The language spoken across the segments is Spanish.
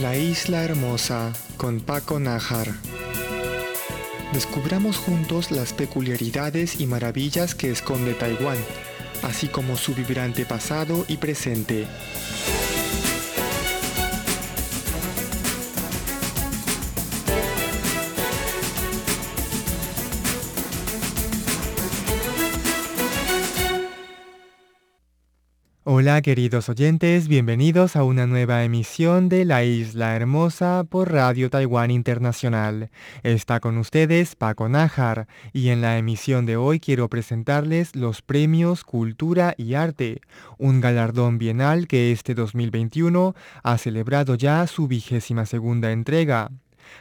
La isla hermosa con Paco Najar. Descubramos juntos las peculiaridades y maravillas que esconde Taiwán, así como su vibrante pasado y presente. Hola queridos oyentes, bienvenidos a una nueva emisión de La Isla Hermosa por Radio Taiwán Internacional. Está con ustedes Paco Nájar y en la emisión de hoy quiero presentarles los premios Cultura y Arte, un galardón bienal que este 2021 ha celebrado ya su vigésima segunda entrega.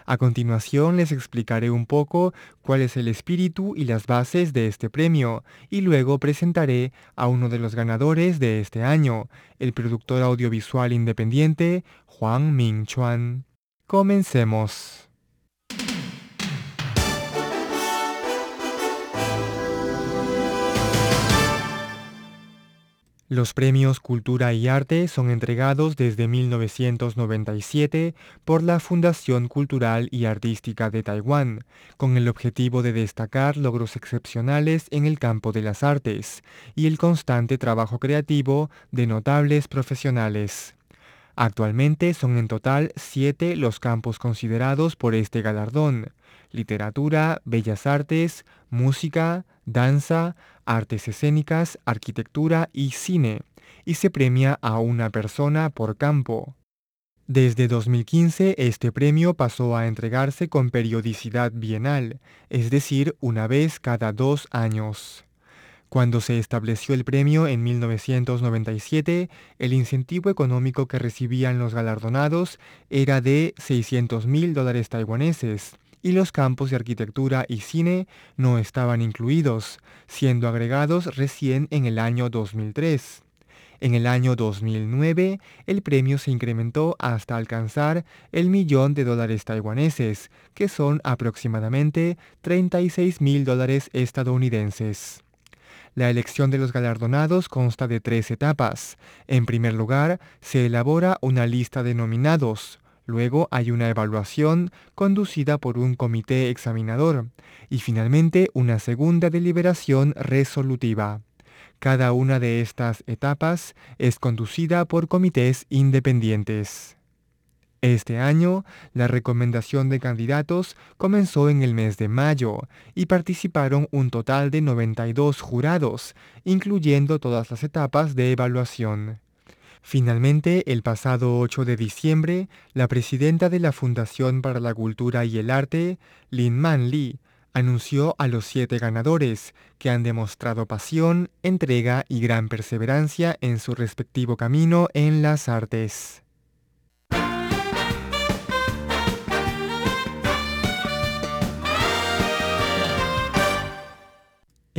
A continuación les explicaré un poco cuál es el espíritu y las bases de este premio y luego presentaré a uno de los ganadores de este año, el productor audiovisual independiente Juan Mingchuan. Comencemos. Los premios Cultura y Arte son entregados desde 1997 por la Fundación Cultural y Artística de Taiwán, con el objetivo de destacar logros excepcionales en el campo de las artes y el constante trabajo creativo de notables profesionales. Actualmente son en total siete los campos considerados por este galardón, literatura, bellas artes, música, danza, artes escénicas, arquitectura y cine, y se premia a una persona por campo. Desde 2015 este premio pasó a entregarse con periodicidad bienal, es decir, una vez cada dos años. Cuando se estableció el premio en 1997, el incentivo económico que recibían los galardonados era de 600 mil dólares taiwaneses, y los campos de arquitectura y cine no estaban incluidos, siendo agregados recién en el año 2003. En el año 2009, el premio se incrementó hasta alcanzar el millón de dólares taiwaneses, que son aproximadamente 36 mil dólares estadounidenses. La elección de los galardonados consta de tres etapas. En primer lugar, se elabora una lista de nominados, Luego hay una evaluación conducida por un comité examinador y finalmente una segunda deliberación resolutiva. Cada una de estas etapas es conducida por comités independientes. Este año, la recomendación de candidatos comenzó en el mes de mayo y participaron un total de 92 jurados, incluyendo todas las etapas de evaluación. Finalmente, el pasado 8 de diciembre, la presidenta de la Fundación para la Cultura y el Arte, Lin Man Li, anunció a los siete ganadores que han demostrado pasión, entrega y gran perseverancia en su respectivo camino en las artes.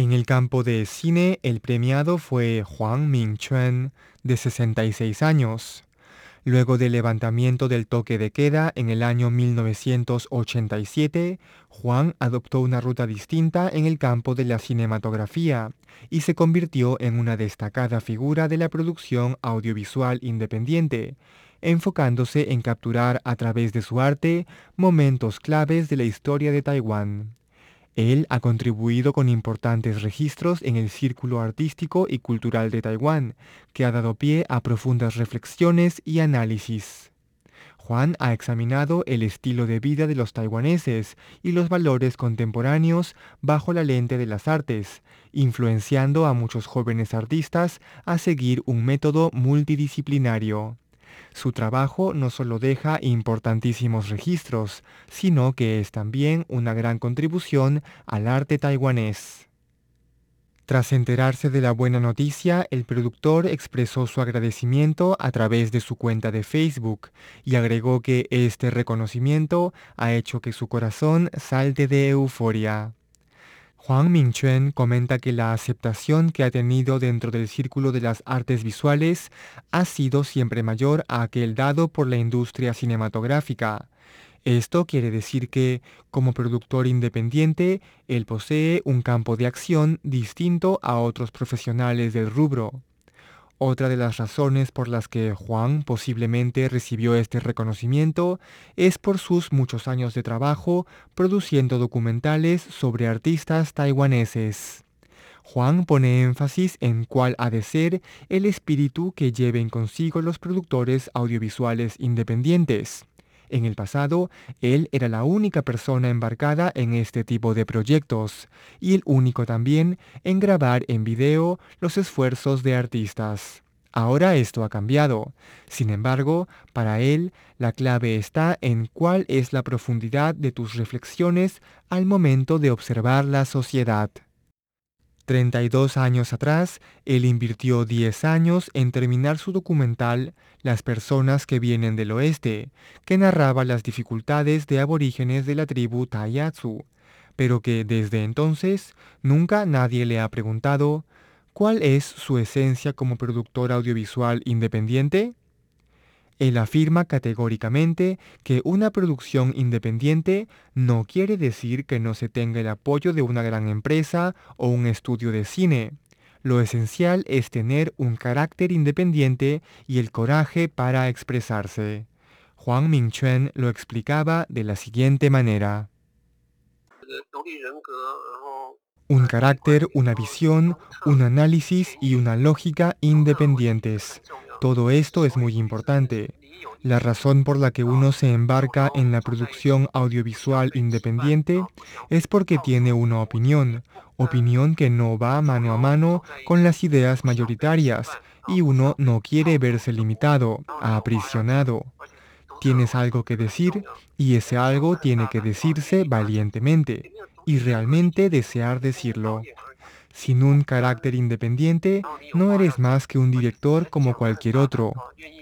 En el campo de cine, el premiado fue Huang Mingchuan, de 66 años. Luego del levantamiento del toque de queda en el año 1987, Juan adoptó una ruta distinta en el campo de la cinematografía y se convirtió en una destacada figura de la producción audiovisual independiente, enfocándose en capturar a través de su arte momentos claves de la historia de Taiwán. Él ha contribuido con importantes registros en el círculo artístico y cultural de Taiwán, que ha dado pie a profundas reflexiones y análisis. Juan ha examinado el estilo de vida de los taiwaneses y los valores contemporáneos bajo la lente de las artes, influenciando a muchos jóvenes artistas a seguir un método multidisciplinario. Su trabajo no solo deja importantísimos registros, sino que es también una gran contribución al arte taiwanés. Tras enterarse de la buena noticia, el productor expresó su agradecimiento a través de su cuenta de Facebook y agregó que este reconocimiento ha hecho que su corazón salte de euforia. Juan Mingchuen comenta que la aceptación que ha tenido dentro del círculo de las artes visuales ha sido siempre mayor a aquel dado por la industria cinematográfica. Esto quiere decir que, como productor independiente, él posee un campo de acción distinto a otros profesionales del rubro. Otra de las razones por las que Juan posiblemente recibió este reconocimiento es por sus muchos años de trabajo produciendo documentales sobre artistas taiwaneses. Juan pone énfasis en cuál ha de ser el espíritu que lleven consigo los productores audiovisuales independientes. En el pasado, él era la única persona embarcada en este tipo de proyectos y el único también en grabar en video los esfuerzos de artistas. Ahora esto ha cambiado. Sin embargo, para él, la clave está en cuál es la profundidad de tus reflexiones al momento de observar la sociedad. 32 años atrás, él invirtió 10 años en terminar su documental Las personas que vienen del oeste, que narraba las dificultades de aborígenes de la tribu Tayatsu, pero que desde entonces nunca nadie le ha preguntado ¿cuál es su esencia como productor audiovisual independiente? Él afirma categóricamente que una producción independiente no quiere decir que no se tenga el apoyo de una gran empresa o un estudio de cine. Lo esencial es tener un carácter independiente y el coraje para expresarse. Juan Mingchuen lo explicaba de la siguiente manera. Un carácter, una visión, un análisis y una lógica independientes. Todo esto es muy importante. La razón por la que uno se embarca en la producción audiovisual independiente es porque tiene una opinión, opinión que no va mano a mano con las ideas mayoritarias y uno no quiere verse limitado, aprisionado. Tienes algo que decir y ese algo tiene que decirse valientemente y realmente desear decirlo. Sin un carácter independiente, no eres más que un director como cualquier otro.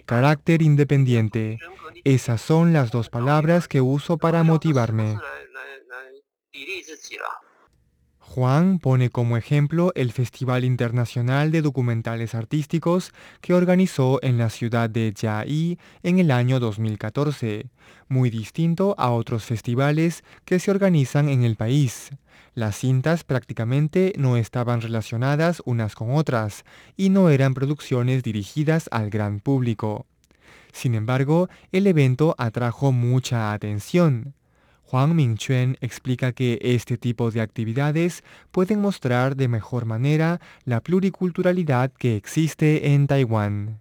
Carácter independiente. Esas son las dos palabras que uso para motivarme. Juan pone como ejemplo el Festival Internacional de Documentales Artísticos que organizó en la ciudad de Jiayi en el año 2014, muy distinto a otros festivales que se organizan en el país. Las cintas prácticamente no estaban relacionadas unas con otras y no eran producciones dirigidas al gran público. Sin embargo, el evento atrajo mucha atención. Juan Mingchuen explica que este tipo de actividades pueden mostrar de mejor manera la pluriculturalidad que existe en Taiwán.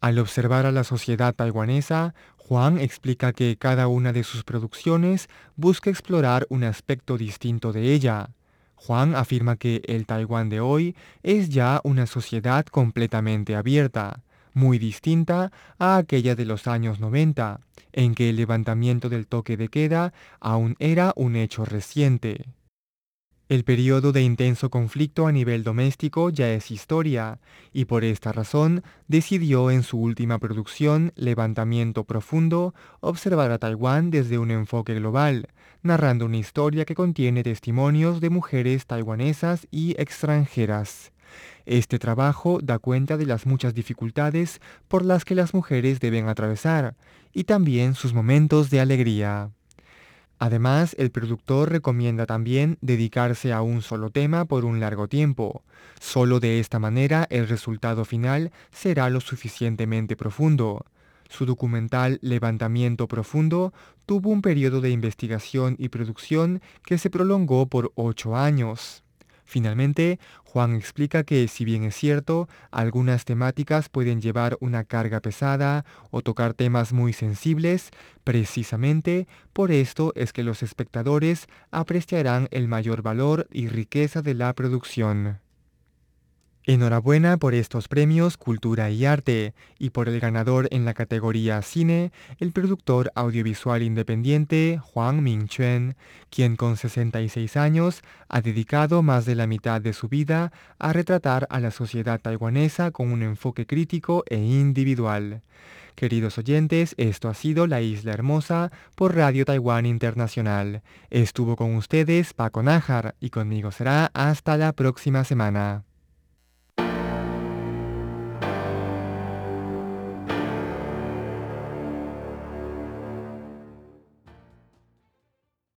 Al observar a la sociedad taiwanesa, Juan explica que cada una de sus producciones busca explorar un aspecto distinto de ella. Juan afirma que el Taiwán de hoy es ya una sociedad completamente abierta, muy distinta a aquella de los años 90, en que el levantamiento del toque de queda aún era un hecho reciente. El periodo de intenso conflicto a nivel doméstico ya es historia, y por esta razón decidió en su última producción, Levantamiento Profundo, observar a Taiwán desde un enfoque global, narrando una historia que contiene testimonios de mujeres taiwanesas y extranjeras. Este trabajo da cuenta de las muchas dificultades por las que las mujeres deben atravesar, y también sus momentos de alegría. Además, el productor recomienda también dedicarse a un solo tema por un largo tiempo. Solo de esta manera el resultado final será lo suficientemente profundo. Su documental Levantamiento Profundo tuvo un periodo de investigación y producción que se prolongó por ocho años. Finalmente, Juan explica que, si bien es cierto, algunas temáticas pueden llevar una carga pesada o tocar temas muy sensibles, precisamente por esto es que los espectadores apreciarán el mayor valor y riqueza de la producción. Enhorabuena por estos premios Cultura y Arte y por el ganador en la categoría Cine, el productor audiovisual independiente Juan Mingchuen, quien con 66 años ha dedicado más de la mitad de su vida a retratar a la sociedad taiwanesa con un enfoque crítico e individual. Queridos oyentes, esto ha sido La Isla Hermosa por Radio Taiwán Internacional. Estuvo con ustedes Paco Nájar y conmigo será hasta la próxima semana.